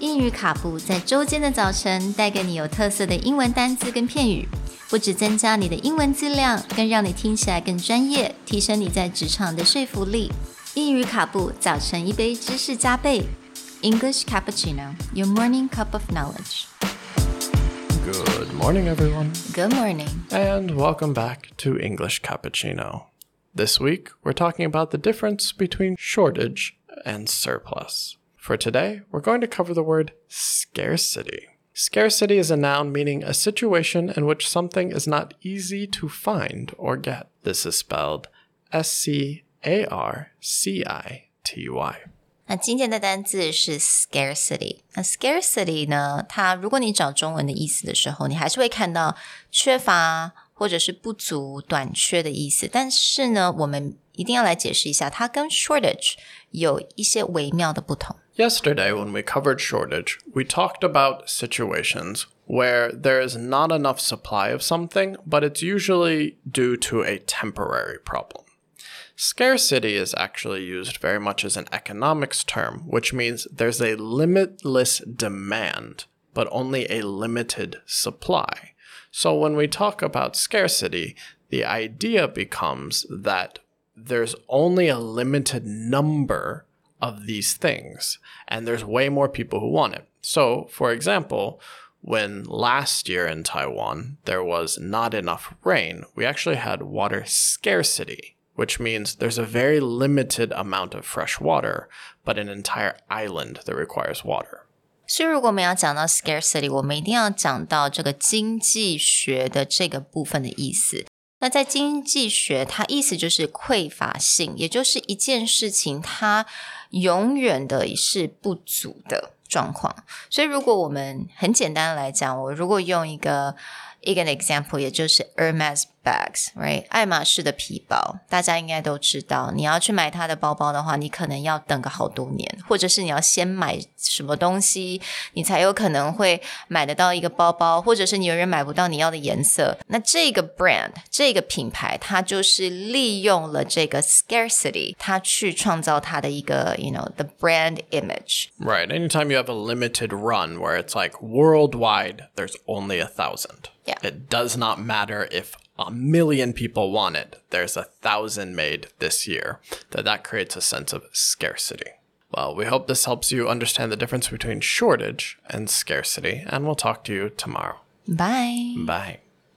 英语卡布在周间的早晨带给你有特色的英文单词跟片语，不只增加你的英文质量，更让你听起来更专业，提升你在职场的说服力。英语卡布早晨一杯知识加倍，English cappuccino, your morning cup of knowledge. Good morning, everyone, Good morning. and welcome back to English Cappuccino. This week, we're talking about the difference between shortage and surplus. For today, we're going to cover the word scarcity. Scarcity is a noun meaning a situation in which something is not easy to find or get. This is spelled S C A R C I T Y. 那今天的单字是 scarcity。那 scarcity 呢？它如果你找中文的意思的时候，你还是会看到缺乏或者是不足、短缺的意思。但是呢，我们一定要来解释一下，它跟 shortage 有一些微妙的不同。 Yesterday, when we covered shortage, we talked about situations where there is not enough supply of something, but it's usually due to a temporary problem. Scarcity is actually used very much as an economics term, which means there's a limitless demand, but only a limited supply. So when we talk about scarcity, the idea becomes that there's only a limited number of these things, and there's way more people who want it. So, for example, when last year in Taiwan there was not enough rain, we actually had water scarcity, which means there's a very limited amount of fresh water, but an entire island that requires water. 所以，如果我们要讲到 scarcity，我们一定要讲到这个经济学的这个部分的意思。 那在经济学，它意思就是匮乏性，也就是一件事情它永远的是不足的状况。所以，如果我们很简单的来讲，我如果用一个一个 example，也就是 Hermes bags，right？爱马仕的皮包，大家应该都知道。你要去买它的包包的话，你可能要等个好多年，或者是你要先买什么东西，你才有可能会买得到一个包包，或者是你永远买不到你要的颜色。那这个 brand 这个品牌，它就是利用了这个 scarcity，它去创造它的一个 you know the brand image。 Right. Anytime you have a limited run where it's like worldwide, there's only a thousand. Yeah. It does not matter if a million people want it. There's a thousand made this year. That that creates a sense of scarcity. Well, we hope this helps you understand the difference between shortage and scarcity, and we'll talk to you tomorrow. Bye. Bye.